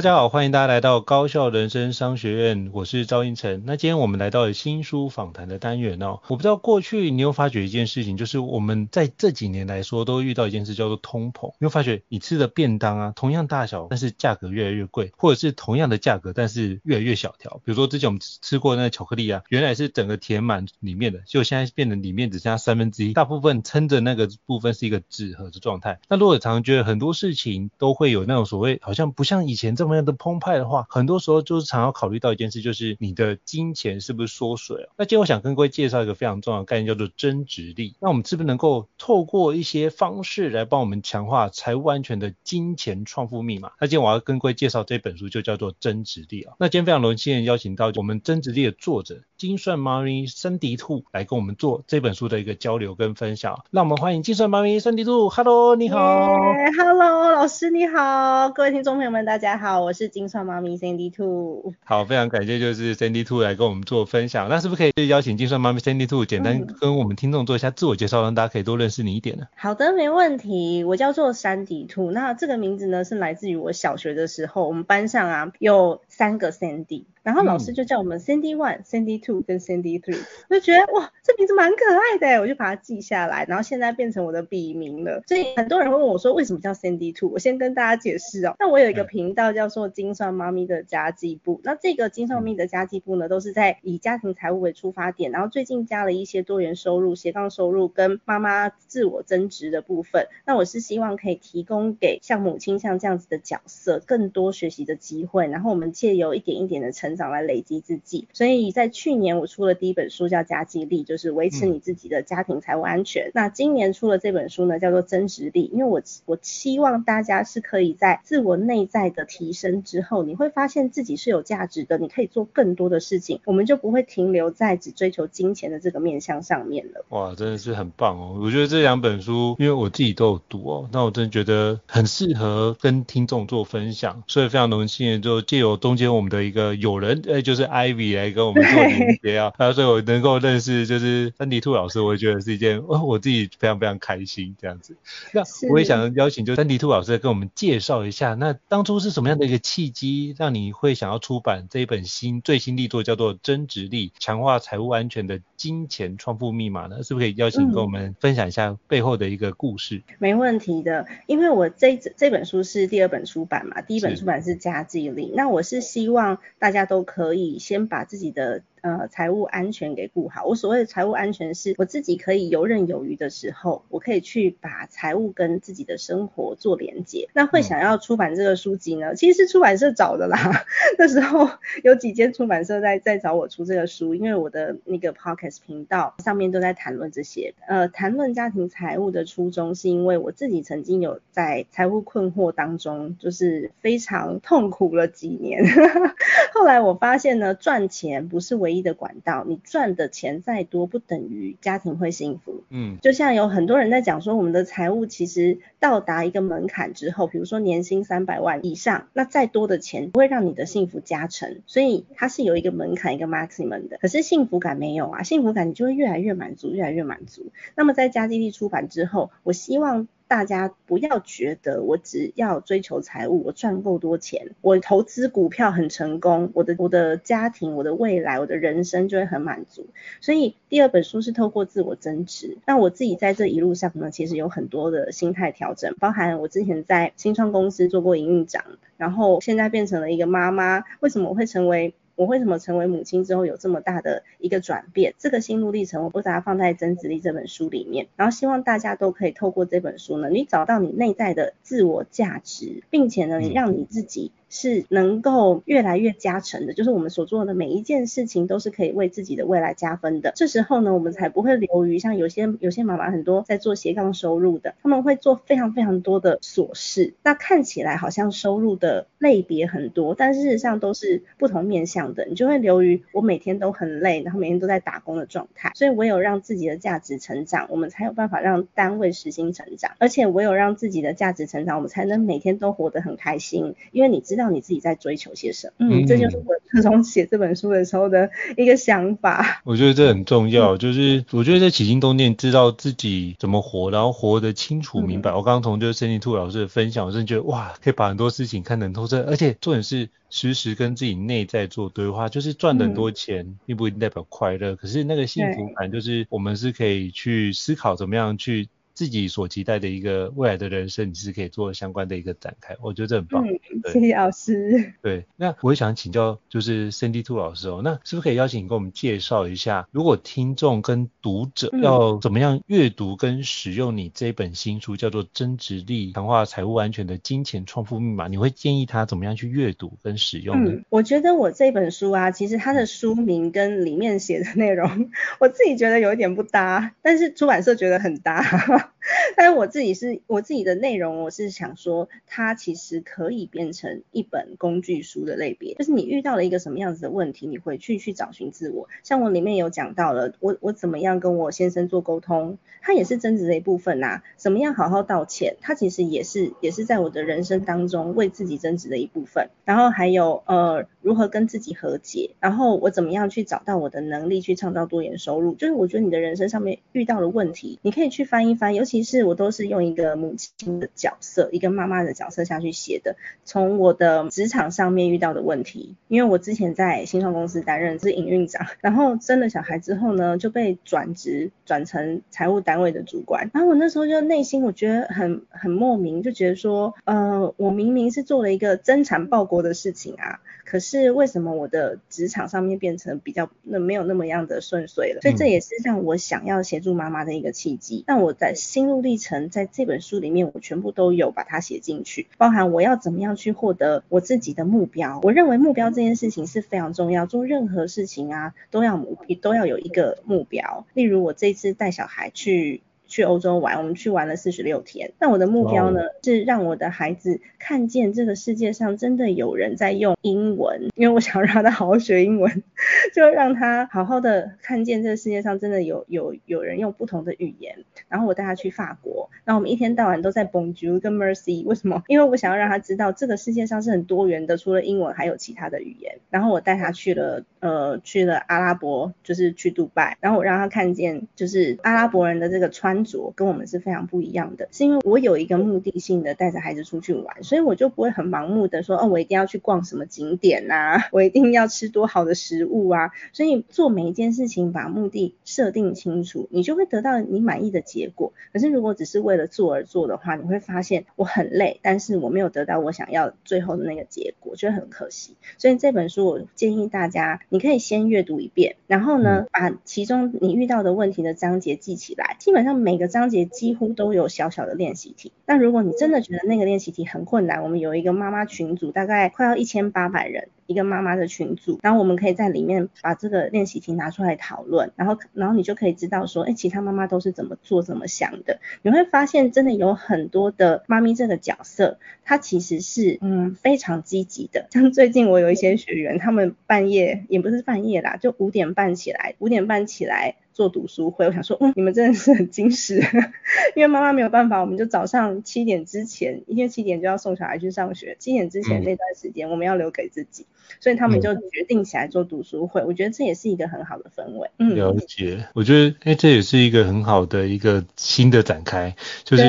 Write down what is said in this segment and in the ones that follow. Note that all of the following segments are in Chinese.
大家好，欢迎大家来到高效人生商学院，我是赵英成。那今天我们来到了新书访谈的单元哦。我不知道过去你有发觉一件事情，就是我们在这几年来说都遇到一件事叫做通膨。你有发觉你吃的便当啊，同样大小，但是价格越来越贵，或者是同样的价格，但是越来越小条。比如说之前我们吃过那个巧克力啊，原来是整个填满里面的，结果现在变成里面只剩下三分之一，大部分撑着那个部分是一个纸盒的状态。那如果常常觉得很多事情都会有那种所谓好像不像以前这么。同样的澎湃的话，很多时候就是常要考虑到一件事，就是你的金钱是不是缩水啊？那今天我想跟各位介绍一个非常重要的概念，叫做增值力。那我们是不是能够透过一些方式来帮我们强化财务安全的金钱创富密码？那今天我要跟各位介绍这本书，就叫做《增值力》啊。那今天非常荣幸邀请到我们《增值力》的作者精算妈咪森迪兔来跟我们做这本书的一个交流跟分享。让我们欢迎金算妈咪森迪兔，Hello，你好。Yeah，Hello，老师你好，各位听众朋友们大家好。我是金算妈咪森迪兔好，非常感谢就是 Sandy Two 来跟我们做分享。那是不是可以邀请金算妈咪 Sandy Two 简单跟我们听众做一下自我介绍，让大家可以多认识你一点呢？好的，没问题。我叫做珊迪兔，那这个名字呢是来自于我小学的时候，我们班上啊有三个 Sandy。然后老师就叫我们 Sandy One、Sandy Two 跟 Sandy Three，我就觉得哇，这名字蛮可爱的，我就把它记下来。然后现在变成我的笔名了。所以很多人会问我说，为什么叫 Sandy Two？我先跟大家解释哦。那我有一个频道叫做精算妈咪的家计部。那这个精算妈咪的家计部呢，都是在以家庭财务为出发点，然后最近加了一些多元收入、斜杠收入跟妈妈自我增值的部分。那我是希望可以提供给像母亲像这样子的角色更多学习的机会，然后我们借由一点一点的成长来累积自己，所以在去年我出了第一本书叫《家计力》，就是维持你自己的家庭财务安全。嗯、那今年出了这本书呢，叫做《增值力》，因为我我期望大家是可以在自我内在的提升之后，你会发现自己是有价值的，你可以做更多的事情，我们就不会停留在只追求金钱的这个面向上面了。哇，真的是很棒哦！我觉得这两本书，因为我自己都有读哦，那我真的觉得很适合跟听众做分享，所以非常荣幸就借由中间我们的一个友人。就是 Ivy 来跟我们做连接啊，啊，所以我能够认识就是三迪兔老师，我也觉得是一件哦，我自己非常非常开心这样子。那我也想邀请就三迪兔老师跟我们介绍一下，那当初是什么样的一个契机，让你会想要出版这一本新最新力作，叫做《增值力：强化财务安全的金钱创富密码》呢？是不是可以邀请跟我们分享一下背后的一个故事？嗯、没问题的，因为我这这本书是第二本出版嘛，第一本出版是《家计力》，那我是希望大家都可以。先把自己的。呃，财务安全给顾好。我所谓的财务安全，是我自己可以游刃有余的时候，我可以去把财务跟自己的生活做连接。那会想要出版这个书籍呢？其实是出版社找的啦。那时候有几间出版社在在找我出这个书，因为我的那个 podcast 频道上面都在谈论这些。呃，谈论家庭财务的初衷，是因为我自己曾经有在财务困惑当中，就是非常痛苦了几年。后来我发现呢，赚钱不是唯唯一的管道，你赚的钱再多，不等于家庭会幸福。嗯，就像有很多人在讲说，我们的财务其实到达一个门槛之后，比如说年薪三百万以上，那再多的钱不会让你的幸福加成，所以它是有一个门槛，一个 maximum 的。可是幸福感没有啊，幸福感你就会越来越满足，越来越满足。那么在加基地出版之后，我希望。大家不要觉得我只要追求财务，我赚够多钱，我投资股票很成功，我的我的家庭、我的未来、我的人生就会很满足。所以第二本书是透过自我增值。那我自己在这一路上呢，其实有很多的心态调整，包含我之前在新创公司做过营运长，然后现在变成了一个妈妈。为什么我会成为？我为什么成为母亲之后有这么大的一个转变？这个心路历程，我把它放在《增值力》这本书里面，然后希望大家都可以透过这本书呢，你找到你内在的自我价值，并且呢，你让你自己。是能够越来越加成的，就是我们所做的每一件事情都是可以为自己的未来加分的。这时候呢，我们才不会流于像有些有些妈妈很多在做斜杠收入的，他们会做非常非常多的琐事，那看起来好像收入的类别很多，但事实上都是不同面向的。你就会流于我每天都很累，然后每天都在打工的状态。所以唯有让自己的价值成长，我们才有办法让单位实心成长，而且唯有让自己的价值成长，我们才能每天都活得很开心，因为你知道道。你自己在追求些什么？嗯，这就是我自从写这本书的时候的一个想法。我觉得这很重要，就是我觉得在起心动念，知道自己怎么活，然后活得清楚明白。嗯、我刚刚从就是 Sandy 兔老师的分享，我真的觉得哇，可以把很多事情看得很透彻，而且重点是时时跟自己内在做对话。就是赚很多钱，嗯、并不一定代表快乐，可是那个幸福感，就是我们是可以去思考怎么样去。自己所期待的一个未来的人生，你是可以做相关的一个展开，我觉得这很棒。嗯，谢谢老师。对，那我也想请教，就是 Cindy To 老师哦，那是不是可以邀请你给我们介绍一下，如果听众跟读者要怎么样阅读跟使用你这本新书，叫做《增值力：强化财务安全的金钱创富密码》，你会建议他怎么样去阅读跟使用呢？嗯，我觉得我这本书啊，其实它的书名跟里面写的内容，我自己觉得有一点不搭，但是出版社觉得很搭。但我自己是我自己的内容，我是想说，它其实可以变成一本工具书的类别，就是你遇到了一个什么样子的问题，你回去去找寻自我。像我里面有讲到了，我我怎么样跟我先生做沟通，它也是增值的一部分呐、怎么样好好道歉，它其实也是也是在我的人生当中为自己增值的一部分。然后还有呃如何跟自己和解，然后我怎么样去找到我的能力去创造多元收入，就是我觉得你的人生上面遇到了问题，你可以去翻一翻，尤其是。我都是用一个母亲的角色，一个妈妈的角色下去写的。从我的职场上面遇到的问题，因为我之前在新创公司担任是营运长，然后生了小孩之后呢，就被转职转成财务单位的主管。然后我那时候就内心我觉得很很莫名，就觉得说，呃，我明明是做了一个增产报国的事情啊，可是为什么我的职场上面变成比较那没有那么样的顺遂了？所以这也是让我想要协助妈妈的一个契机。那我在心路历程在这本书里面，我全部都有把它写进去，包含我要怎么样去获得我自己的目标。我认为目标这件事情是非常重要，做任何事情啊，都要目都要有一个目标。例如我这次带小孩去。去欧洲玩，我们去玩了四十六天。那我的目标呢，是让我的孩子看见这个世界上真的有人在用英文，因为我想让他好好学英文，就让他好好的看见这个世界上真的有有有人用不同的语言。然后我带他去法国，然后我们一天到晚都在 Bonjour 跟 Mercy，为什么？因为我想要让他知道这个世界上是很多元的，除了英文还有其他的语言。然后我带他去了呃去了阿拉伯，就是去杜拜，然后我让他看见就是阿拉伯人的这个穿。跟我们是非常不一样的，是因为我有一个目的性的带着孩子出去玩，所以我就不会很盲目的说，哦，我一定要去逛什么景点呐，我一定要吃多好的食物啊，所以做每一件事情把目的设定清楚，你就会得到你满意的结果。可是如果只是为了做而做的话，你会发现我很累，但是我没有得到我想要最后的那个结果，觉得很可惜。所以这本书我建议大家，你可以先阅读一遍，然后呢，把其中你遇到的问题的章节记起来，基本上每每个章节几乎都有小小的练习题。那如果你真的觉得那个练习题很困难，我们有一个妈妈群组，大概快要一千八百人。一个妈妈的群组，然后我们可以在里面把这个练习题拿出来讨论，然后然后你就可以知道说，哎，其他妈妈都是怎么做、怎么想的。你会发现，真的有很多的妈咪这个角色，她其实是嗯非常积极的。像最近我有一些学员，他们半夜也不是半夜啦，就五点半起来，五点半起来。做读书会，我想说，嗯，你们真的是很精实，因为妈妈没有办法，我们就早上七点之前，因为七点就要送小孩去上学，七点之前那段时间我们要留给自己，嗯、所以他们就决定起来做读书会，我觉得这也是一个很好的氛围。嗯，了解，我觉得，哎，这也是一个很好的一个新的展开，就是。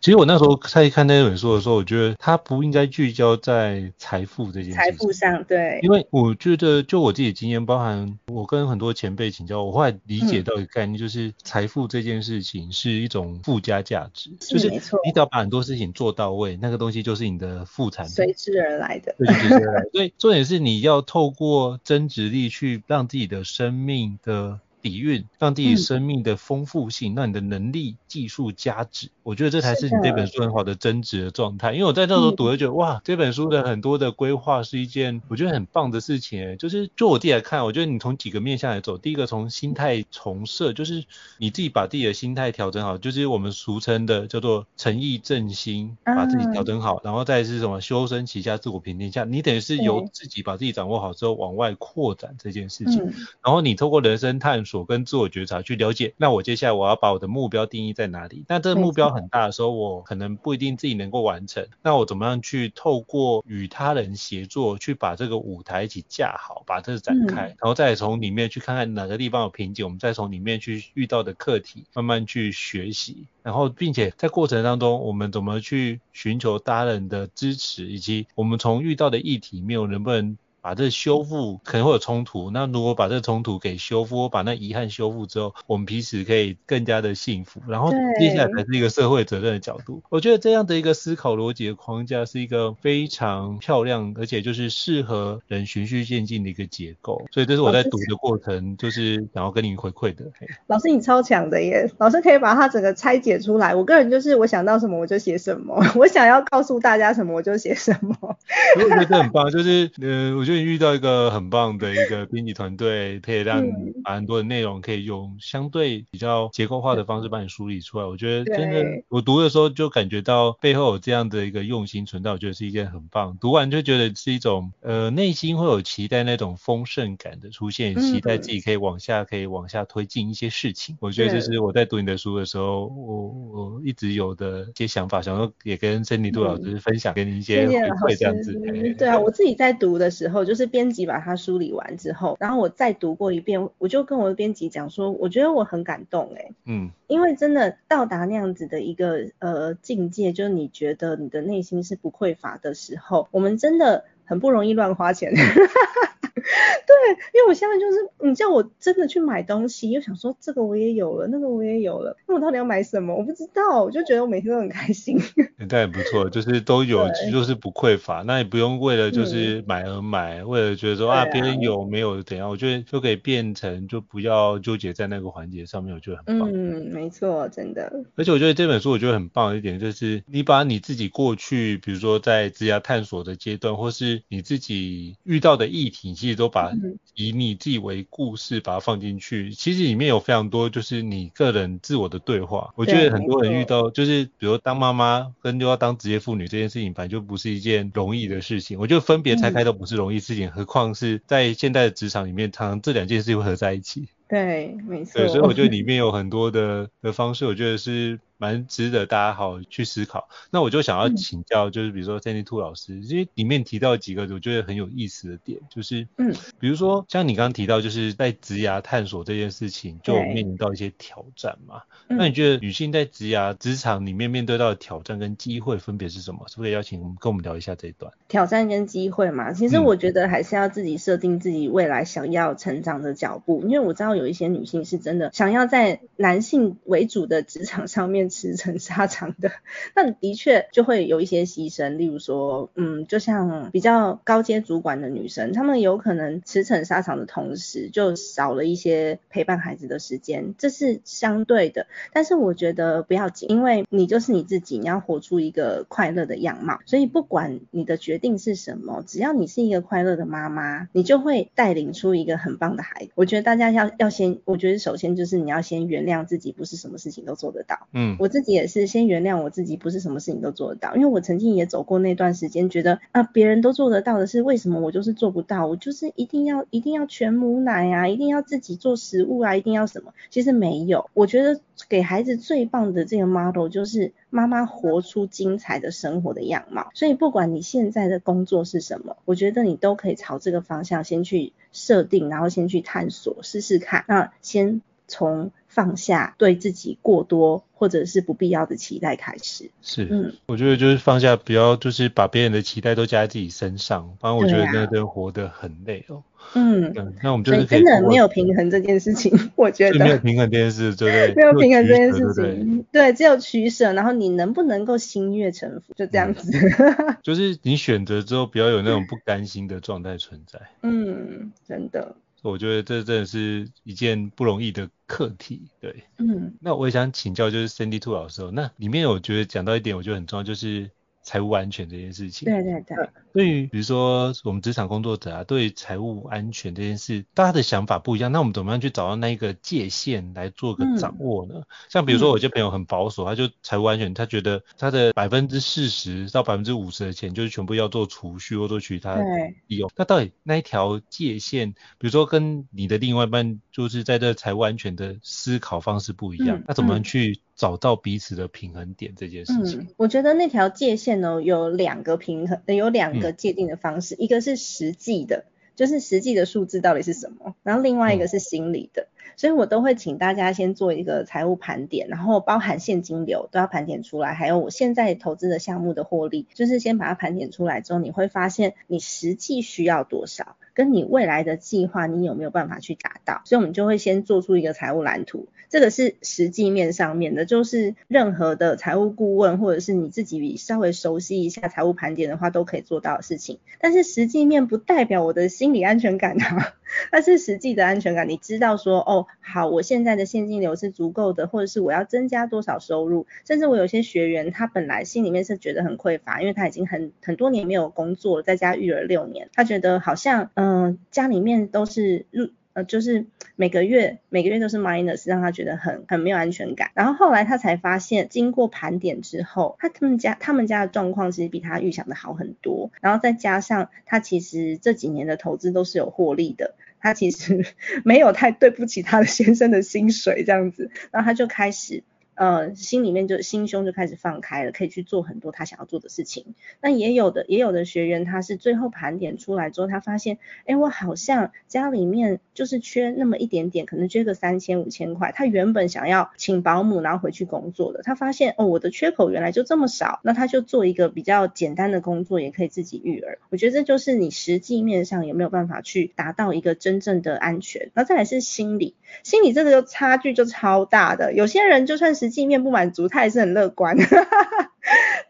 其实我那时候在看那本书的时候，我觉得它不应该聚焦在财富这件事情。财富上，对。因为我觉得，就我自己的经验，包含我跟很多前辈请教，我后来理解到一个概念，就是财富这件事情是一种附加价值，是。就是你只要把很多事情做到位，那个东西就是你的副产品，随之而来的。对，随之而来。所以重点是你要透过增值力去让自己的生命的。底蕴，让自己生命的丰富性，让、嗯、你的能力、技术加值，我觉得这才是你这本书很好的增值的状态。因为我在那时候读，就觉得、嗯、哇，这本书的很多的规划是一件我觉得很棒的事情。就是就我自己来看，我觉得你从几个面向来走，第一个从心态重设，就是你自己把自己的心态调整好，就是我们俗称的叫做诚意正心，把自己调整好，嗯、然后再是什么修身齐家治国平天下，你等于是由自己把自己掌握好之后往外扩展这件事情，嗯、然后你透过人生探索。所跟自我觉察去了解，那我接下来我要把我的目标定义在哪里？那这个目标很大的时候，我可能不一定自己能够完成。那我怎么样去透过与他人协作，去把这个舞台一起架好，把这个展开，然后再从里面去看看哪个地方有瓶颈，我们再从里面去遇到的课题，慢慢去学习，然后并且在过程当中，我们怎么去寻求他人的支持，以及我们从遇到的议题里面，我能不能。把这修复可能会有冲突，那如果把这个冲突给修复，把那遗憾修复之后，我们彼此可以更加的幸福。然后接下来才是一个社会责任的角度。我觉得这样的一个思考逻辑的框架是一个非常漂亮，而且就是适合人循序渐进的一个结构。所以这是我在读的过程，就是想要跟你回馈的。老师你超强的耶！老师可以把它整个拆解出来。我个人就是我想到什么我就写什么，我想要告诉大家什么我就写什么。我觉得很棒，就是呃，我。就遇到一个很棒的一个编辑团队，可以让你把很多的内容可以用相对比较结构化的方式帮你梳理出来。我觉得真的，我读的时候就感觉到背后有这样的一个用心存在，我觉得是一件很棒。读完就觉得是一种呃内心会有期待那种丰盛感的出现，期待自己可以往下可以往下推进一些事情。我觉得这是我在读你的书的时候，我我一直有的一些想法，想说也跟珍妮杜老师分享，给你一些回馈这样子。对啊，我自己在读的时候。就是编辑把它梳理完之后，然后我再读过一遍，我就跟我的编辑讲说，我觉得我很感动哎，嗯，因为真的到达那样子的一个呃境界，就是你觉得你的内心是不匮乏的时候，我们真的很不容易乱花钱。对，因为我现在就是你叫我真的去买东西，又想说这个我也有了，那个我也有了，那我到底要买什么？我不知道，我就觉得我每天都很开心。那也不错，就是都有，就是不匮乏，那也不用为了就是买而买，嗯、为了觉得说啊别人有没有怎样，我觉得就可以变成就不要纠结在那个环节上面，我觉得很棒。嗯，没错，真的。而且我觉得这本书我觉得很棒的一点就是你把你自己过去，比如说在职涯探索的阶段，或是你自己遇到的议题，其实都把。以你自己为故事，把它放进去，其实里面有非常多就是你个人自我的对话。我觉得很多人遇到就是，比如当妈妈跟又要当职业妇女这件事情，本来就不是一件容易的事情。我觉得分别拆开都不是容易事情，何况是在现代的职场里面，常常这两件事会合在一起。对，没错。对，所以我觉得里 面有很多的的方式，我觉得是。蛮值得大家好好去思考。那我就想要请教，就是比如说 Sandy Two 老师，因为里面提到几个我觉得很有意思的点，就是嗯，比如说像你刚刚提到，就是在职涯探索这件事情，就面临到一些挑战嘛。那你觉得女性在职涯职场里面面对到的挑战跟机会分别是什么？是不是邀请我们跟我们聊一下这一段？挑战跟机会嘛，其实我觉得还是要自己设定自己未来想要成长的脚步，因为我知道有一些女性是真的想要在男性为主的职场上面。驰骋沙场的，那的确就会有一些牺牲，例如说，嗯，就像比较高阶主管的女生，她们有可能驰骋沙场的同时，就少了一些陪伴孩子的时间，这是相对的。但是我觉得不要紧，因为你就是你自己，你要活出一个快乐的样貌，所以不管你的决定是什么，只要你是一个快乐的妈妈，你就会带领出一个很棒的孩子。我觉得大家要要先，我觉得首先就是你要先原谅自己，不是什么事情都做得到。嗯，我自己也是先原谅我自己，不是什么事情都做得到，因为我曾经也走过那段时间，觉得啊别人都做得到的是为什么我就是做不到？我就是一定要一定要全母奶啊，一定要自己做食物啊，一定要什么？其实没有，我觉得给孩子最棒的这个 model 就是妈妈活出精彩的生活的样貌。所以不管你现在的工作是什么，我觉得你都可以朝这个方向先去设定，然后先去探索试试看。那先从放下对自己过多或者是不必要的期待开始。是，嗯，我觉得就是放下，不要就是把别人的期待都加在自己身上，反正我觉得那人活得很累哦。嗯，那我们就是真的没有平衡这件事情，我觉得没有平衡这件事，对不对？没有平衡这件事情，对，只有取舍，然后你能不能够心悦诚服，就这样子。就是你选择之后，不要有那种不甘心的状态存在。嗯，真的。我觉得这真的是一件不容易的课题，对。嗯。那我也想请教，就是 Cindy Two 老师，那里面我觉得讲到一点，我觉得很重要，就是。财务安全这件事情，对对对。对于比如说我们职场工作者啊，对财务安全这件事，大家的想法不一样。那我们怎么样去找到那一个界限来做个掌握呢？嗯、像比如说，我有些朋友很保守，嗯、他就财务安全，他觉得他的百分之四十到百分之五十的钱就是全部要做储蓄或做其他利用。那到底那一条界限，比如说跟你的另外一半就是在这财务安全的思考方式不一样，嗯、那怎么样去？找到彼此的平衡点这件事情，嗯，我觉得那条界限呢，有两个平衡，有两个界定的方式，嗯、一个是实际的，就是实际的数字到底是什么，然后另外一个是心理的，嗯、所以我都会请大家先做一个财务盘点，然后包含现金流都要盘点出来，还有我现在投资的项目的获利，就是先把它盘点出来之后，你会发现你实际需要多少。跟你未来的计划，你有没有办法去达到？所以，我们就会先做出一个财务蓝图。这个是实际面上面的，就是任何的财务顾问或者是你自己稍微熟悉一下财务盘点的话，都可以做到的事情。但是实际面不代表我的心理安全感啊，那是实际的安全感。你知道说，哦，好，我现在的现金流是足够的，或者是我要增加多少收入？甚至我有些学员，他本来心里面是觉得很匮乏，因为他已经很很多年没有工作，在家育儿六年，他觉得好像。嗯，嗯家里面都是入呃，就是每个月每个月都是 minus，让他觉得很很没有安全感。然后后来他才发现，经过盘点之后，他他们家他们家的状况其实比他预想的好很多。然后再加上他其实这几年的投资都是有获利的，他其实 没有太对不起他的先生的薪水这样子。然后他就开始。呃，心里面就心胸就开始放开了，可以去做很多他想要做的事情。那也有的，也有的学员他是最后盘点出来之后，他发现，哎，我好像家里面就是缺那么一点点，可能缺个三千五千块。他原本想要请保姆然后回去工作的，他发现哦，我的缺口原来就这么少，那他就做一个比较简单的工作，也可以自己育儿。我觉得这就是你实际面上有没有办法去达到一个真正的安全。然后再来是心理，心理这个差距就超大的。有些人就算是实际面不满足，他也是很乐观。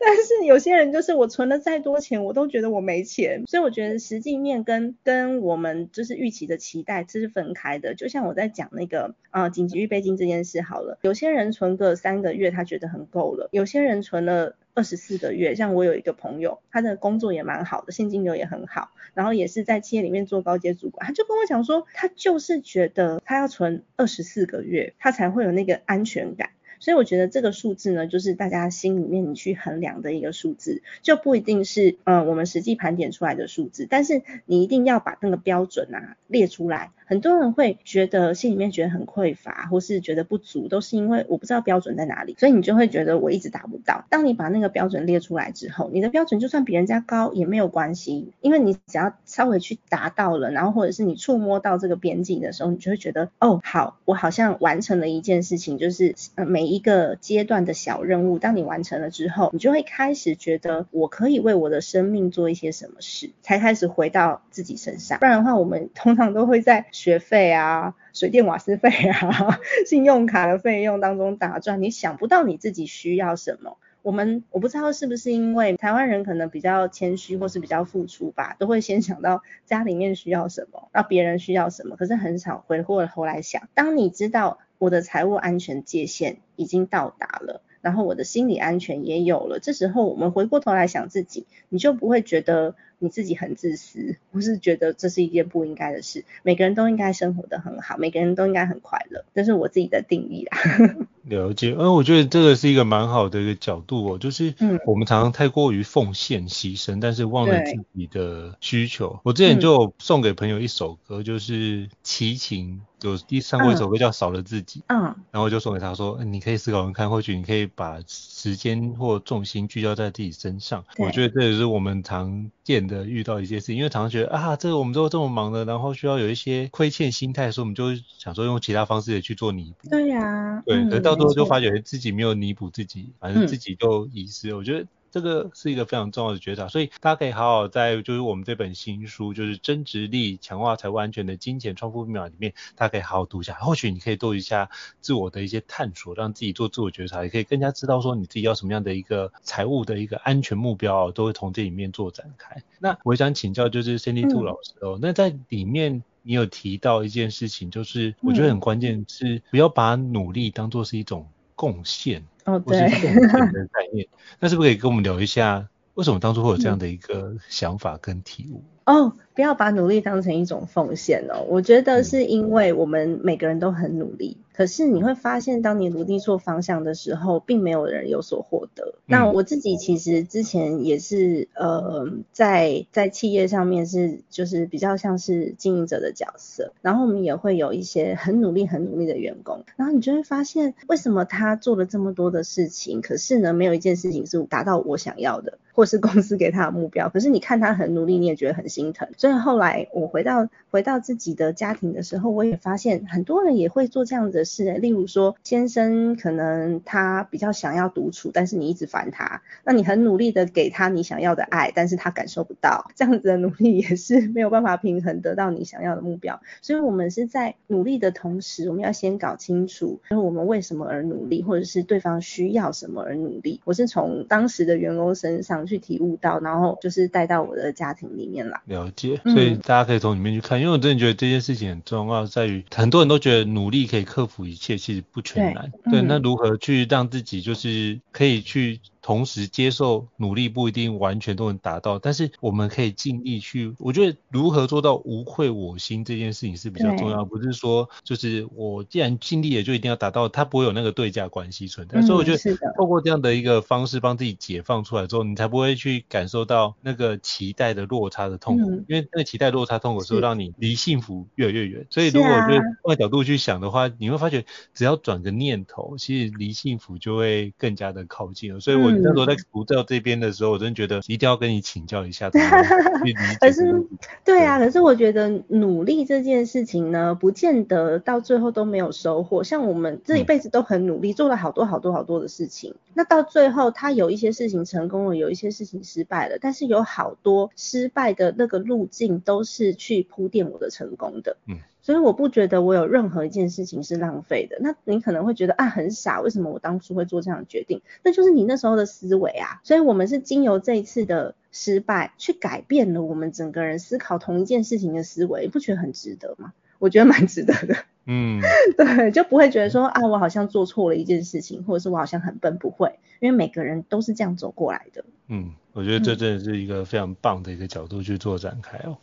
但是有些人就是我存了再多钱，我都觉得我没钱。所以我觉得实际面跟跟我们就是预期的期待这是分开的。就像我在讲那个啊紧急预备金这件事好了，有些人存个三个月他觉得很够了，有些人存了二十四个月。像我有一个朋友，他的工作也蛮好的，现金流也很好，然后也是在企业里面做高阶主管，他就跟我讲说，他就是觉得他要存二十四个月，他才会有那个安全感。所以我觉得这个数字呢，就是大家心里面你去衡量的一个数字，就不一定是呃我们实际盘点出来的数字，但是你一定要把那个标准啊列出来。很多人会觉得心里面觉得很匮乏，或是觉得不足，都是因为我不知道标准在哪里，所以你就会觉得我一直达不到。当你把那个标准列出来之后，你的标准就算比人家高也没有关系，因为你只要稍微去达到了，然后或者是你触摸到这个边际的时候，你就会觉得哦，好，我好像完成了一件事情，就是呃每一个阶段的小任务，当你完成了之后，你就会开始觉得我可以为我的生命做一些什么事，才开始回到自己身上。不然的话，我们通常都会在学费啊、水电瓦斯费啊、信用卡的费用当中打转，你想不到你自己需要什么。我们我不知道是不是因为台湾人可能比较谦虚或是比较付出吧，都会先想到家里面需要什么，那别人需要什么，可是很少回过头来想，当你知道我的财务安全界限已经到达了。然后我的心理安全也有了，这时候我们回过头来想自己，你就不会觉得你自己很自私，不是觉得这是一件不应该的事。每个人都应该生活得很好，每个人都应该很快乐，这是我自己的定义啦。了解，嗯，我觉得这个是一个蛮好的一个角度哦，就是我们常常太过于奉献牺牲，但是忘了自己的需求。我之前就送给朋友一首歌，就是齐秦。有第三过一首歌叫《少了自己》，嗯，然后我就送给他说，你可以思考看看，或许你可以把时间或重心聚焦在自己身上。我觉得这也是我们常见的遇到一些事情，因为常常觉得啊，这个我们都这么忙的，然后需要有一些亏欠心态，所以我们就想说用其他方式也去做弥补。对呀、啊，对，可到最后就发觉自己没有弥补自己，反正自己就遗失了。我觉得。这个是一个非常重要的觉察，所以大家可以好好在就是我们这本新书，就是增值力强化财务安全的金钱创富密码里面，大家可以好好读一下。或许你可以做一下自我的一些探索，让自己做自我觉察，也可以更加知道说你自己要什么样的一个财务的一个安全目标，都会从这里面做展开。那我想请教就是 Sandy Two 老师哦，嗯、那在里面你有提到一件事情，就是我觉得很关键是不要把努力当做是一种贡献。哦，对，的概念，那是不是可以跟我们聊一下，为什么当初会有这样的一个想法跟体悟？Oh. 不要把努力当成一种奉献哦，我觉得是因为我们每个人都很努力，可是你会发现，当你努力错方向的时候，并没有人有所获得。那我自己其实之前也是呃，在在企业上面是就是比较像是经营者的角色，然后我们也会有一些很努力很努力的员工，然后你就会发现，为什么他做了这么多的事情，可是呢，没有一件事情是达到我想要的，或是公司给他的目标，可是你看他很努力，你也觉得很心疼，所以。后来我回到回到自己的家庭的时候，我也发现很多人也会做这样子的事。例如说，先生可能他比较想要独处，但是你一直烦他，那你很努力的给他你想要的爱，但是他感受不到，这样子的努力也是没有办法平衡得到你想要的目标。所以，我们是在努力的同时，我们要先搞清楚，就是我们为什么而努力，或者是对方需要什么而努力。我是从当时的员工身上去体悟到，然后就是带到我的家庭里面来。了解。所以大家可以从里面去看，因为我真的觉得这件事情很重要，在于很多人都觉得努力可以克服一切，其实不全然。对，对，那如何去让自己就是可以去。同时接受努力不一定完全都能达到，但是我们可以尽力去。我觉得如何做到无愧我心这件事情是比较重要，不是说就是我既然尽力了就一定要达到，它不会有那个对价关系存在。嗯、所以我觉得透过这样的一个方式帮自己解放出来之后，你才不会去感受到那个期待的落差的痛苦，嗯、因为那个期待落差痛苦是会让你离幸福越来越远。所以如果我觉得换个角度去想的话，你会发觉只要转个念头，其实离幸福就会更加的靠近了。所以我。那时候在 读到这边的时候，我真觉得一定要跟你请教一下。可是，对啊，可是我觉得努力这件事情呢，不见得到最后都没有收获。像我们这一辈子都很努力，做了好多好多好多的事情，那到最后他有一些事情成功了，有一些事情失败了，但是有好多失败的那个路径都是去铺垫我的成功的。嗯。所以我不觉得我有任何一件事情是浪费的。那你可能会觉得啊，很傻，为什么我当初会做这样的决定？那就是你那时候的思维啊。所以我们是经由这一次的失败，去改变了我们整个人思考同一件事情的思维，不觉得很值得吗？我觉得蛮值得的。嗯，对，就不会觉得说啊，我好像做错了一件事情，或者是我好像很笨，不会，因为每个人都是这样走过来的。嗯，我觉得这真的是一个非常棒的一个角度去做展开哦。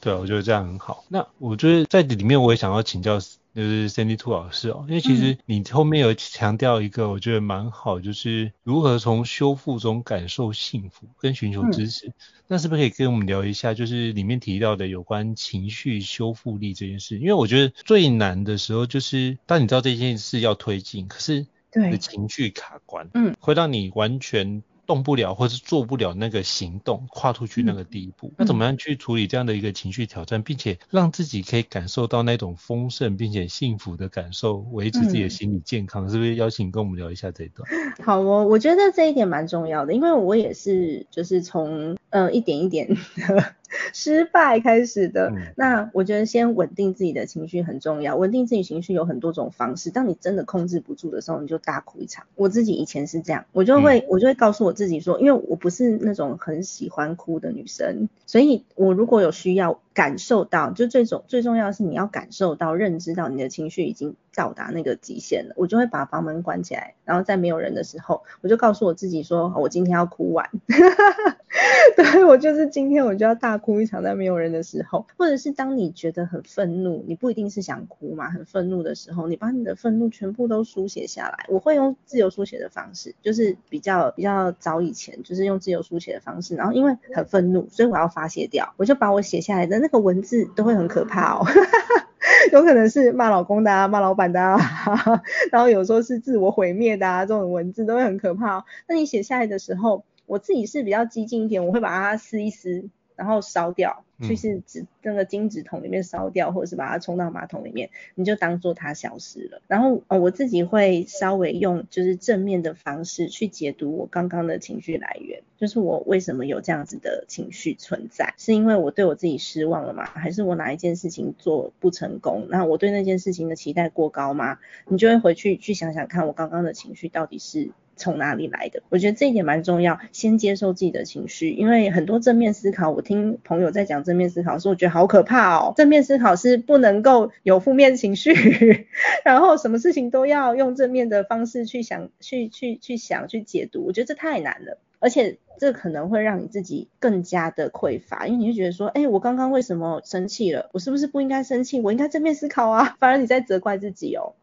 对，我觉得这样很好。那我觉得在里面我也想要请教，就是 Sandy Two 老师哦，因为其实你后面有强调一个，我觉得蛮好，就是如何从修复中感受幸福跟寻求支持。嗯、那是不是可以跟我们聊一下，就是里面提到的有关情绪修复力这件事？因为我觉得最难的时候就是当你知道这件事要推进，可是你的情绪卡关，嗯，会让你完全。动不了，或是做不了那个行动，跨出去那个第一步，嗯、那怎么样去处理这样的一个情绪挑战，并且让自己可以感受到那种丰盛并且幸福的感受，维持自己的心理健康，嗯、是不是？邀请跟我们聊一下这一段。好哦，我觉得这一点蛮重要的，因为我也是就是从呃一点一点的 失败开始的。嗯、那我觉得先稳定自己的情绪很重要。稳定自己情绪有很多种方式。当你真的控制不住的时候，你就大哭一场。我自己以前是这样，我就会、嗯、我就会告诉我自己说，因为我不是那种很喜欢哭的女生，所以我如果有需要感受到，就最重最重要是你要感受到、认知到你的情绪已经到达那个极限了，我就会把房门关起来，然后在没有人的时候，我就告诉我自己说，我今天要哭完。对，我就是今天我就要大哭一场，在没有人的时候，或者是当你觉得很愤怒，你不一定是想哭嘛，很愤怒的时候，你把你的愤怒全部都书写下来。我会用自由书写的方式，就是比较比较早以前，就是用自由书写的方式。然后因为很愤怒，所以我要发泄掉，我就把我写下来的那个文字都会很可怕哦，有可能是骂老公的啊，骂老板的啊，然后有时候是自我毁灭的啊，这种文字都会很可怕哦。那你写下来的时候，我自己是比较激进一点，我会把它撕一撕，然后烧掉，就是纸那个金纸桶里面烧掉，或者是把它冲到马桶里面，你就当做它消失了。然后呃，我自己会稍微用就是正面的方式去解读我刚刚的情绪来源，就是我为什么有这样子的情绪存在，是因为我对我自己失望了吗？还是我哪一件事情做不成功？那我对那件事情的期待过高吗？你就会回去去想想看，我刚刚的情绪到底是。从哪里来的？我觉得这一点蛮重要，先接受自己的情绪，因为很多正面思考，我听朋友在讲正面思考的时候，我觉得好可怕哦。正面思考是不能够有负面情绪，然后什么事情都要用正面的方式去想、去去去想、去解读，我觉得这太难了，而且这可能会让你自己更加的匮乏，因为你会觉得说，哎，我刚刚为什么生气了？我是不是不应该生气？我应该正面思考啊，反而你在责怪自己哦。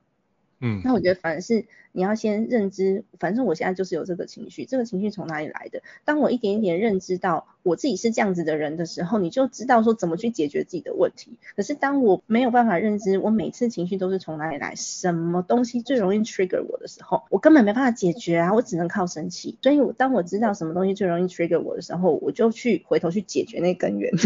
嗯，那我觉得反而是。你要先认知，反正我现在就是有这个情绪，这个情绪从哪里来的？当我一点一点认知到我自己是这样子的人的时候，你就知道说怎么去解决自己的问题。可是当我没有办法认知我每次情绪都是从哪里来，什么东西最容易 trigger 我的时候，我根本没办法解决啊，我只能靠生气。所以当我知道什么东西最容易 trigger 我的时候，我就去回头去解决那根源。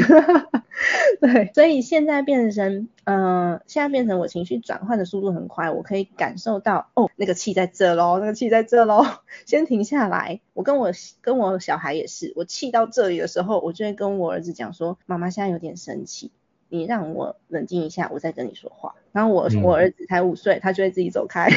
对，所以现在变成，嗯、现在变成我情绪转换的速度很快，我可以感受到，哦，那个气。在这喽，那个气在这喽，先停下来。我跟我跟我小孩也是，我气到这里的时候，我就会跟我儿子讲说，妈妈现在有点生气，你让我冷静一下，我再跟你说话。然后我我儿子才五岁，他就会自己走开。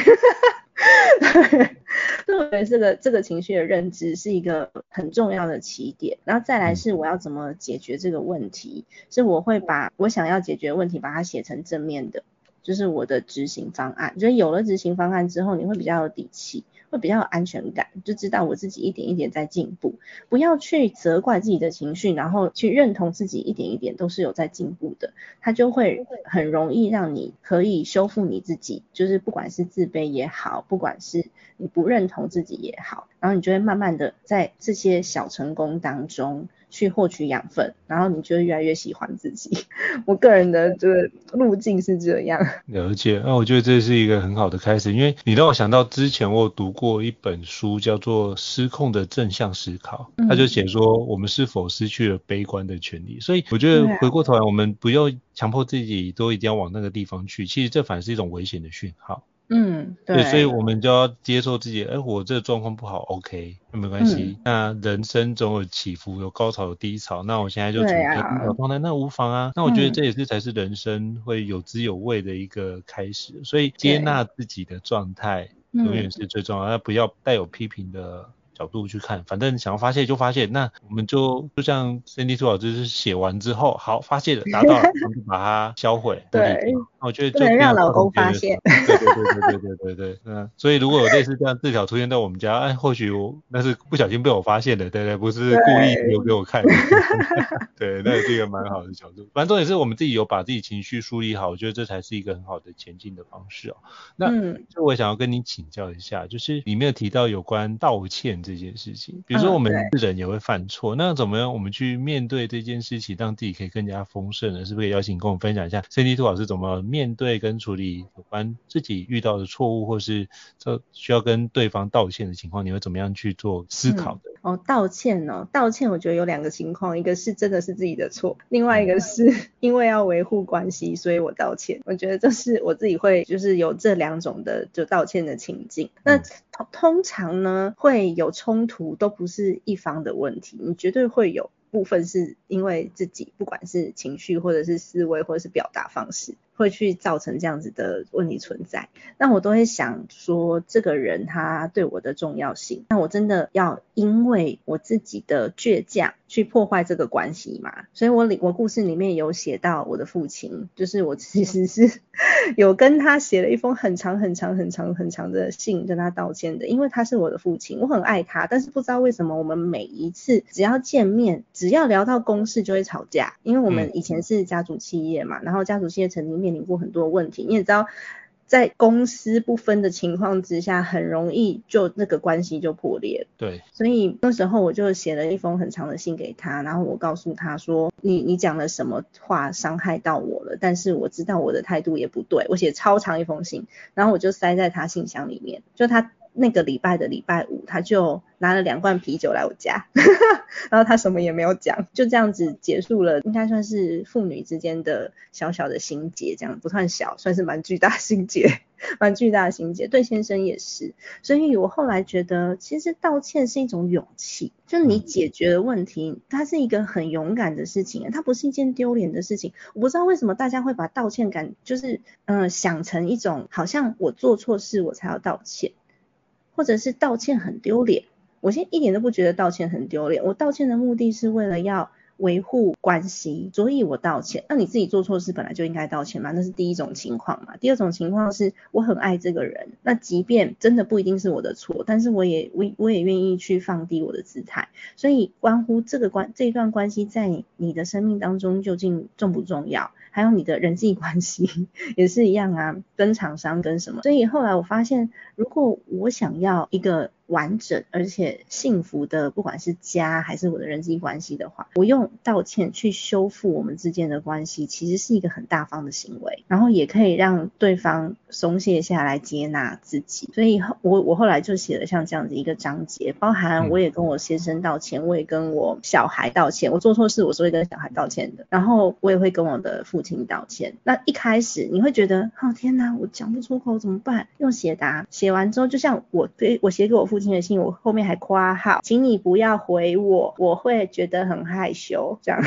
所以我觉得这个这个情绪的认知是一个很重要的起点。然后再来是我要怎么解决这个问题，是我会把我想要解决的问题把它写成正面的。就是我的执行方案，所以有了执行方案之后，你会比较有底气，会比较有安全感，就知道我自己一点一点在进步。不要去责怪自己的情绪，然后去认同自己一点一点都是有在进步的，它就会很容易让你可以修复你自己。就是不管是自卑也好，不管是你不认同自己也好，然后你就会慢慢的在这些小成功当中。去获取养分，然后你就会越来越喜欢自己。我个人的这个路径是这样。了解，那我觉得这是一个很好的开始，因为你让我想到之前我有读过一本书，叫做《失控的正向思考》，他就写说我们是否失去了悲观的权利。所以我觉得回过头来，我们不要强迫自己都一定要往那个地方去，其实这反而是一种危险的讯号。嗯，对，对，所以我们就要接受自己，哎，我这个状况不好，OK，那没关系。嗯、那人生总有起伏，有高潮，有低潮。那我现在就处于低潮状态，那无妨啊。那我觉得这也是才是人生会有滋有味的一个开始。嗯、所以接纳自己的状态永远是最重要的，那不要带有批评的角度去看，反正想要发泄就发泄，那我们就就像 Sandy 兔老师是写完之后，好发泄了，达到了，我们就把它销毁。对，那我觉得就能让老公发现。对对对对对对对，嗯，所以如果有类似这样字条出现在我们家，哎，或许我那是不小心被我发现的，对对，不是故意留给我看的。对，那是一个蛮好的角度。反正重点是我们自己有把自己情绪梳理好，我觉得这才是一个很好的前进的方式哦。那就、我想要跟你请教一下，就是里面提到有关道歉这件事情，比如说我们人也会犯错，那怎么样我们去面对这件事情，让自己可以更加丰盛呢？是不是可以邀请跟我们分享一下 C D 兔老师怎么？面对跟处理有关自己遇到的错误，或是这需要跟对方道歉的情况，你会怎么样去做思考的？嗯、哦，道歉哦，道歉我觉得有两个情况，一个是真的是自己的错，另外一个是因为要维护关系，所以我道歉。我觉得这是我自己会就是有这两种的就道歉的情境。那通通常呢会有冲突。都不是一方的问题，你绝对会有部分是因为自己不管是情绪或者是思维或者是表达方式。会去造成这样子的问题存在，那我都会想说，这个人他对我的重要性，那我真的要因为我自己的倔强去破坏这个关系嘛？所以我里我故事里面有写到我的父亲，就是我其实是 有跟他写了一封很长很长很长很长的信跟他道歉的，因为他是我的父亲，我很爱他，但是不知道为什么我们每一次只要见面，只要聊到公事就会吵架，因为我们以前是家族企业嘛，然后家族企业曾经面面临过很多问题，你也知道，在公私不分的情况之下，很容易就那个关系就破裂。对，所以那时候我就写了一封很长的信给他，然后我告诉他说，你你讲了什么话伤害到我了，但是我知道我的态度也不对，我写超长一封信，然后我就塞在他信箱里面，就他。那个礼拜的礼拜五，他就拿了两罐啤酒来我家，然后他什么也没有讲，就这样子结束了，应该算是父女之间的小小的心结，这样不算小，算是蛮巨大心结，蛮巨大的心结。对先生也是，所以我后来觉得，其实道歉是一种勇气，就是你解决了问题，它是一个很勇敢的事情，它不是一件丢脸的事情。我不知道为什么大家会把道歉感，就是嗯、呃，想成一种好像我做错事我才要道歉。或者是道歉很丢脸，我现在一点都不觉得道歉很丢脸。我道歉的目的是为了要维护关系，所以我道歉。那你自己做错事本来就应该道歉嘛，那是第一种情况嘛。第二种情况是我很爱这个人，那即便真的不一定是我的错，但是我也我我也愿意去放低我的姿态。所以关乎这个关这一段关系在你的生命当中究竟重不重要？还有你的人际关系 也是一样啊，跟厂商跟什么。所以后来我发现，如果我想要一个完整而且幸福的，不管是家还是我的人际关系的话，我用道歉去修复我们之间的关系，其实是一个很大方的行为，然后也可以让对方松懈下来接纳自己。所以我我后来就写了像这样子一个章节，包含我也跟我先生道歉，我也跟我小孩道歉，我做错事我是会跟小孩道歉的，然后我也会跟我的父亲道歉。那一开始你会觉得，哦天哪，我讲不出口怎么办？用写答，写完之后就像我对我写给我父亲。的信我后面还括号，请你不要回我，我会觉得很害羞。这样，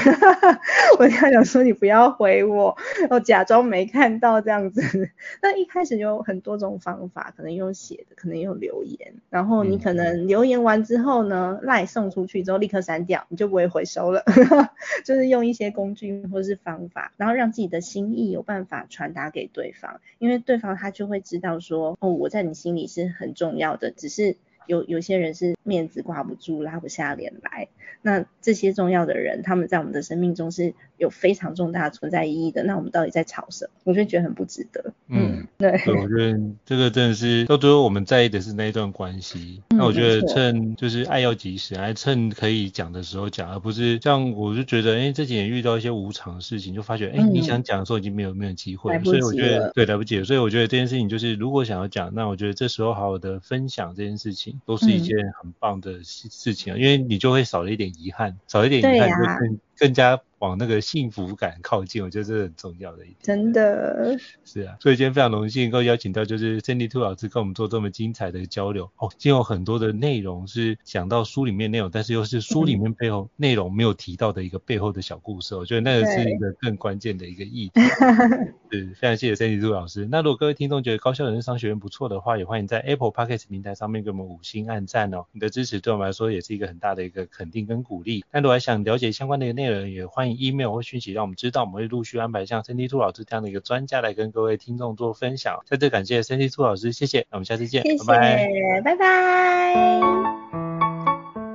我跟他讲说你不要回我，我假装没看到这样子。那一开始有很多种方法，可能用写的，可能用留言。然后你可能留言完之后呢，赖送出去之后立刻删掉，你就不会回收了。就是用一些工具或是方法，然后让自己的心意有办法传达给对方，因为对方他就会知道说，哦，我在你心里是很重要的，只是。有有些人是面子挂不住，拉不下脸来。那这些重要的人，他们在我们的生命中是有非常重大存在意义的。那我们到底在吵什么？我就觉得很不值得。嗯，对。对，我觉得这个真的是，都最后我们在意的是那一段关系。嗯、那我觉得趁就是爱要及时，还趁可以讲的时候讲，而不是像我就觉得，哎，这几年遇到一些无常的事情，就发觉，哎，你想讲的时候已经没有没有机会。所以我觉得对，来不及了。所以我觉得这件事情就是，如果想要讲，那我觉得这时候好好的分享这件事情。都是一件很棒的事事情啊，因为你就会少了一点遗憾，少一点遗憾就更更加。往那个幸福感靠近，我觉得这是很重要的一点。真的。是啊，所以今天非常荣幸能够邀请到就是 Sandy Two 老师跟我们做这么精彩的交流。哦，今天有很多的内容是讲到书里面内容，但是又是书里面背后内容没有提到的一个背后的小故事。我觉得那个是一个更关键的一个议题。是，非常谢谢 Sandy Two 老师。那如果各位听众觉得高校人生商学院不错的话，也欢迎在 Apple Podcast 平台上面给我们五星按赞哦。你的支持对我们来说也是一个很大的一个肯定跟鼓励。那如果还想了解相关的一个内容，也欢迎。Email 或讯息让我们知道，我们会陆续安排像 Sandy Two 老师这样的一个专家来跟各位听众做分享。再次感谢 Sandy Two 老师，谢谢，那我们下次见，谢谢拜拜，拜拜。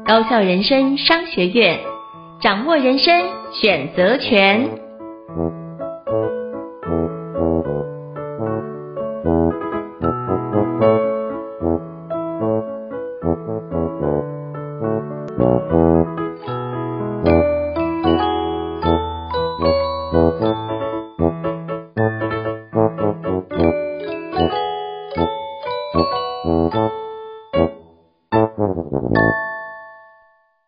高校人生商学院，掌握人生选择权。